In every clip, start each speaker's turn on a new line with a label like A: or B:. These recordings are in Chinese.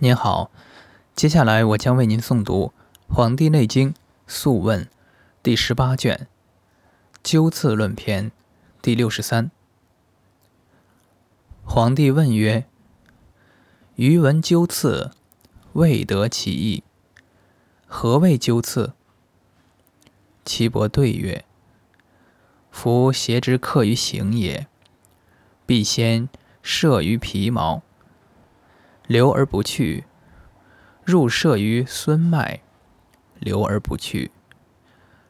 A: 您好，接下来我将为您诵读《黄帝内经·素问》第十八卷《灸刺论篇》第六十三。皇帝问曰：“余闻灸刺，未得其意。何谓灸刺？”岐伯对曰：“夫邪之克于形也，必先摄于皮毛。”留而不去，入射于孙脉；留而不去，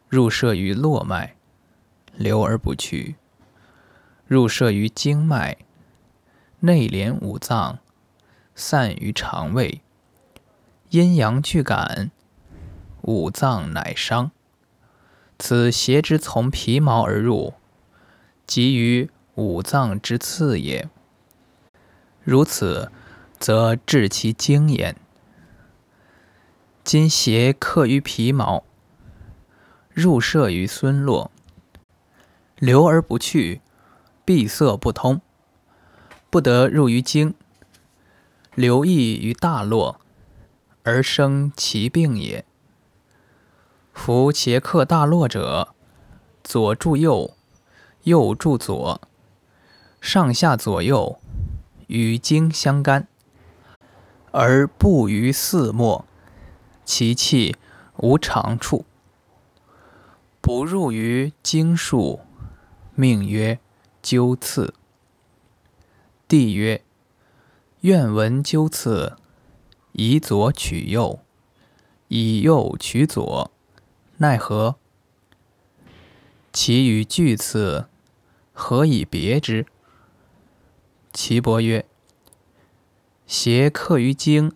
A: 入射于络脉；留而不去，入射于经脉。内连五脏，散于肠胃。阴阳俱感，五脏乃伤。此邪之从皮毛而入，即于五脏之次也。如此。则治其经焉。今邪克于皮毛，入射于孙络，流而不去，闭塞不通，不得入于经，流溢于大络，而生其病也。夫邪克大络者，左助右，右助左，上下左右与经相干。而不于四末，其气无长处，不入于经数，命曰灸刺。帝曰：愿闻灸刺，以左取右，以右取左，奈何？其与巨刺，何以别之？岐伯曰。邪克于经，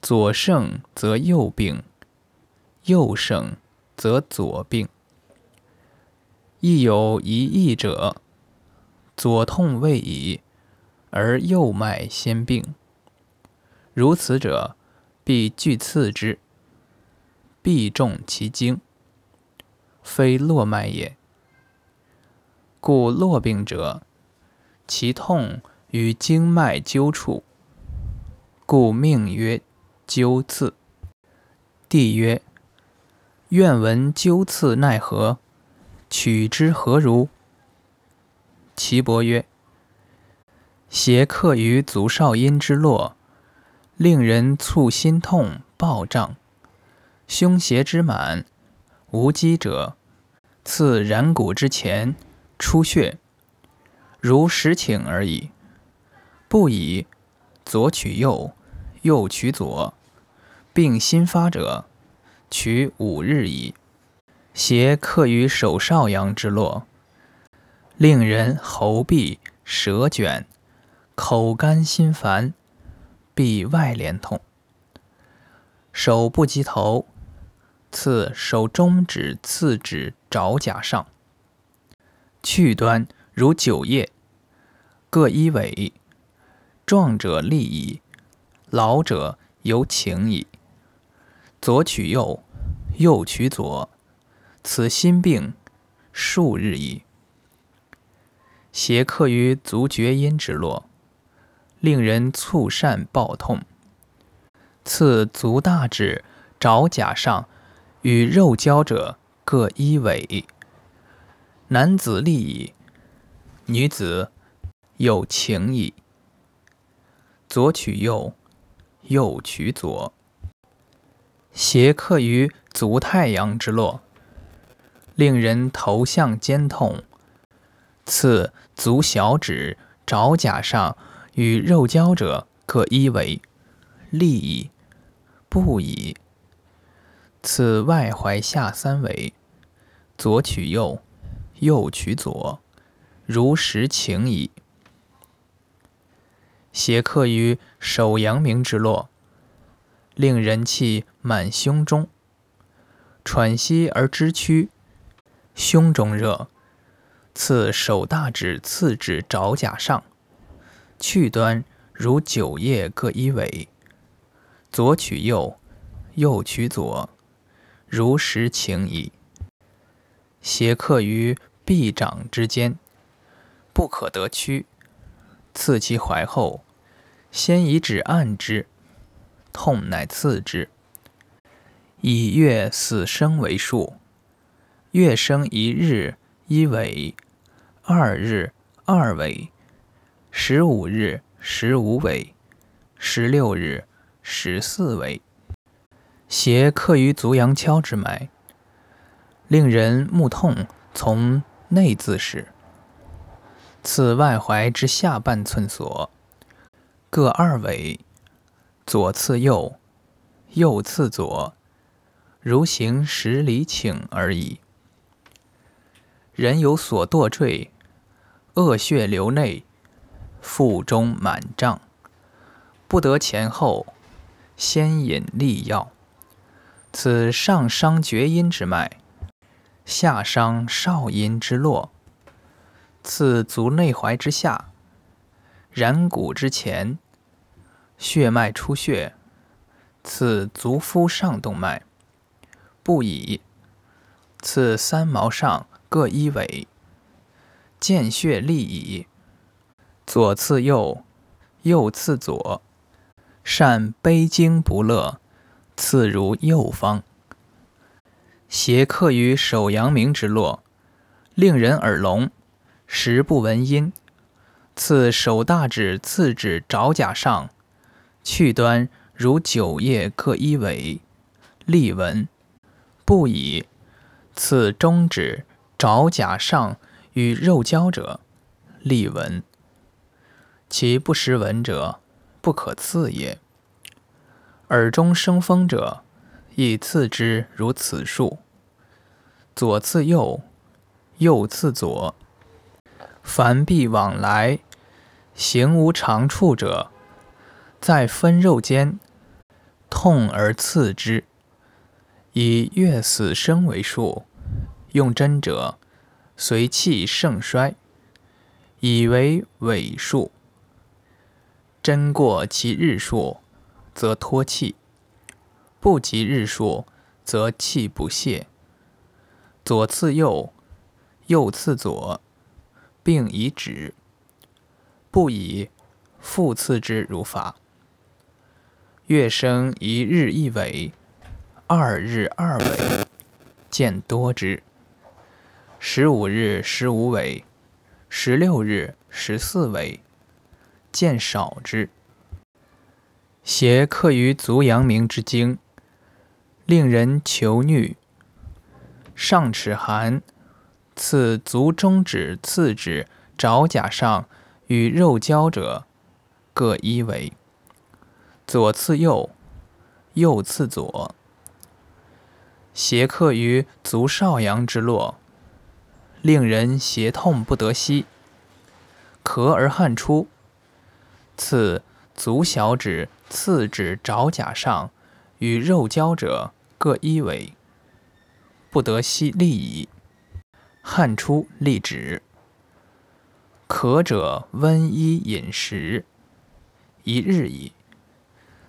A: 左盛则右病，右盛则左病。亦有一异者，左痛未已，而右脉先病。如此者，必拒刺之，必中其经，非络脉也。故络病者，其痛与经脉纠处。故命曰灸刺。帝曰：愿闻灸刺奈何？取之何如？岐伯曰：邪客于足少阴之络，令人促心痛暴胀，胸胁之满，无积者，刺然骨之前，出血，如实请而已。不以。左取右，右取左，病新发者，取五日矣。邪克于手少阳之络，令人喉痹、舌卷、口干心烦，必外连痛。手不及头，刺手中指、次指爪甲上，去端如九叶，各一尾。壮者利矣，老者犹情矣。左取右，右取左，此心病数日矣。邪客于足厥阴之络，令人猝疝暴痛。刺足大指、爪甲上与肉交者各一尾。男子利矣，女子有情矣。左取右，右取左。邪克于足太阳之络，令人头项肩痛。刺足小指、爪甲上与肉交者各一围，利矣，不矣。此外踝下三围，左取右，右取左，如实情矣。邪克于手阳明之络，令人气满胸中，喘息而知屈，胸中热。刺手大指、次指爪甲上，去端如九叶各一尾，左取右，右取左，如实情矣。邪克于臂掌之间，不可得屈，刺其怀后。先以指按之，痛乃次之。以月死生为数，月生一日一尾，二日二尾，十五日十五尾，十六日十四尾。邪克于足阳跷之脉，令人目痛，从内自始。此外踝之下半寸所，各二尾，左次右，右次左，如行十里顷而已。人有所堕坠，恶血流内，腹中满胀，不得前后，先饮利药。此上伤厥阴之脉，下伤少阴之络。次足内踝之下，然骨之前，血脉出血。刺足肤上动脉，不已。刺三毛上各一尾，见血立矣。左刺右，右刺左，善悲惊不乐，刺如右方。邪克于手阳明之络，令人耳聋。时不闻音，次手大指、次指爪甲上，去端如九叶各一尾，利闻不以。次中指、爪甲上与肉交者，利闻。其不识闻者，不可刺也。耳中生风者，亦刺之如此数。左刺右，右刺左。凡必往来，行无常处者，在分肉间，痛而刺之。以月死生为数，用针者，随气盛衰，以为尾数。针过其日数，则脱气；不及日数，则气不泄。左刺右，右刺左。并以止，不以复次之如法。月生一日一尾，二日二尾，见多之。十五日十五尾，十六日十四尾，见少之。邪克于足阳明之经，令人求虐。上齿寒。次足中指、次指、爪甲上与肉交者，各一尾。左次右，右次左。邪克于足少阳之络，令人胁痛不得息，咳而汗出。次足小指、次指、爪甲上与肉交者，各一尾，不得息利矣。汗出立止，渴者温衣饮食，一日矣。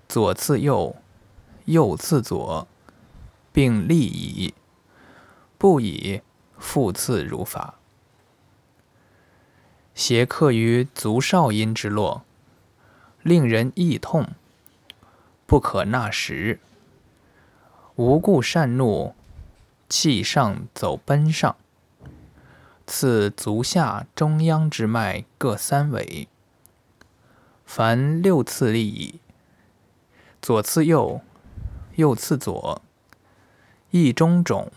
A: 左次右，右次左，并立矣。不以复次如法。邪克于足少阴之络，令人易痛，不可纳食。无故善怒，气上走奔上。次足下中央之脉各三尾，凡六次利矣。左次右，右次左，一中肿，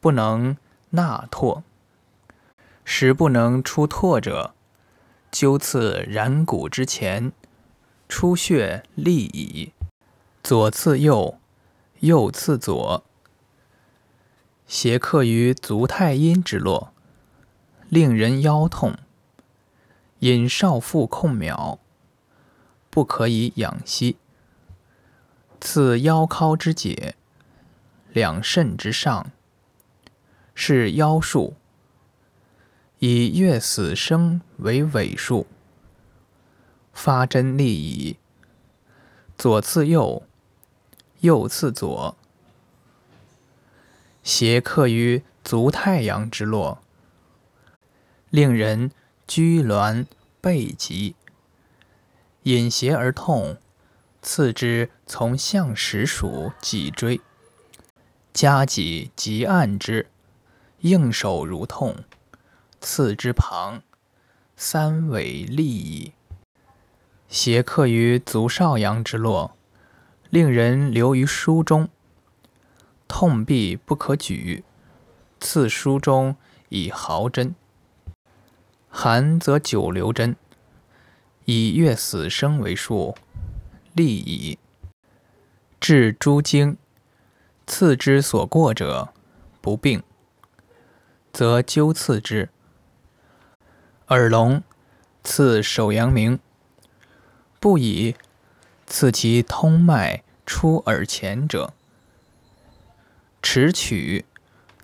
A: 不能纳唾。时不能出唾者，灸刺然骨之前，出血利矣。左次右，右次左。邪克于足太阴之络，令人腰痛。引少腹控秒，不可以养息。次腰尻之解，两肾之上，是腰数。以月死生为尾数，发针利矣。左次右，右次左。邪克于足太阳之络，令人居挛背疾，引邪而痛，刺之从项石属脊椎，夹脊及按之，应手如痛。刺之旁，三尾利矣。邪客于足少阳之络，令人留于书中。痛必不可举，刺书中以毫针。寒则久留针，以月死生为数，利矣。治诸经，刺之所过者不病，则灸刺之。耳聋，刺手阳明，不以刺其通脉出耳前者；齿曲，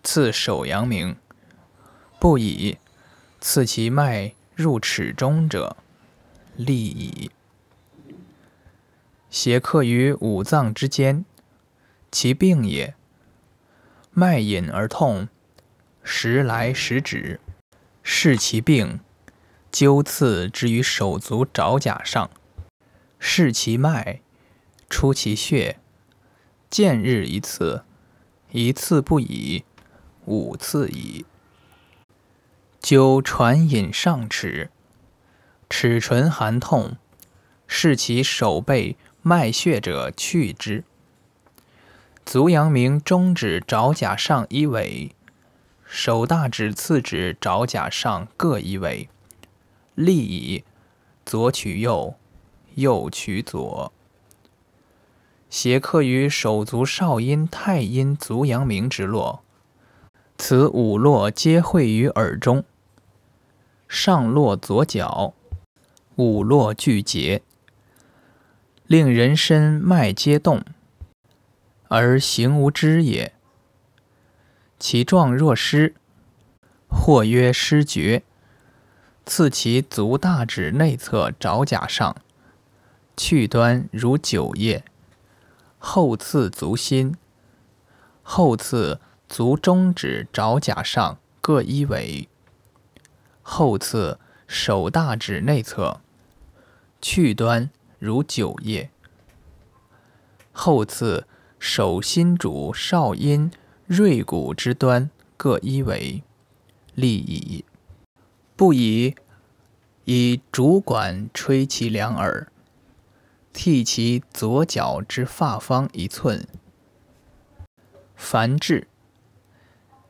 A: 刺手阳明，不以。刺其脉入齿中者，利矣。邪客于五脏之间，其病也。脉隐而痛，时来时止，是其病。灸刺之于手足爪甲上，视其脉，出其血，见日一次，一次不已，五次矣。灸传引上齿，齿唇寒痛，视其手背脉血者去之。足阳明中指爪甲上一尾，手大指、次指爪甲上各一尾，利以。左取右，右取左。邪客于手足少阴、太阴、足阳明之络，此五络皆会于耳中。上络左脚，五络俱结，令人身脉皆动，而行无知也。其状若失，或曰失厥。刺其足大指内侧爪甲上，去端如韭叶；后刺足心，后刺足中指爪甲上各一尾。后刺手大指内侧，去端如韭叶；后刺手心主少阴锐骨之端各一尾，利矣。不宜以竹管吹其两耳，剃其左脚之发方一寸。凡治，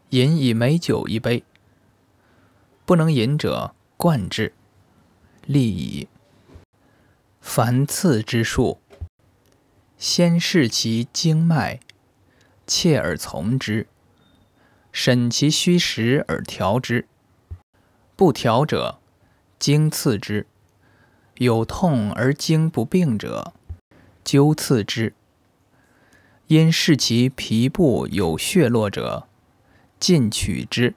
A: 饮以美酒一杯。不能饮者，灌之，利矣。凡刺之术，先视其经脉，切而从之，审其虚实而调之。不调者，经刺之。有痛而经不病者，灸刺之。因视其皮部有血络者，尽取之。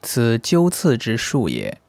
A: 此灸刺之术也。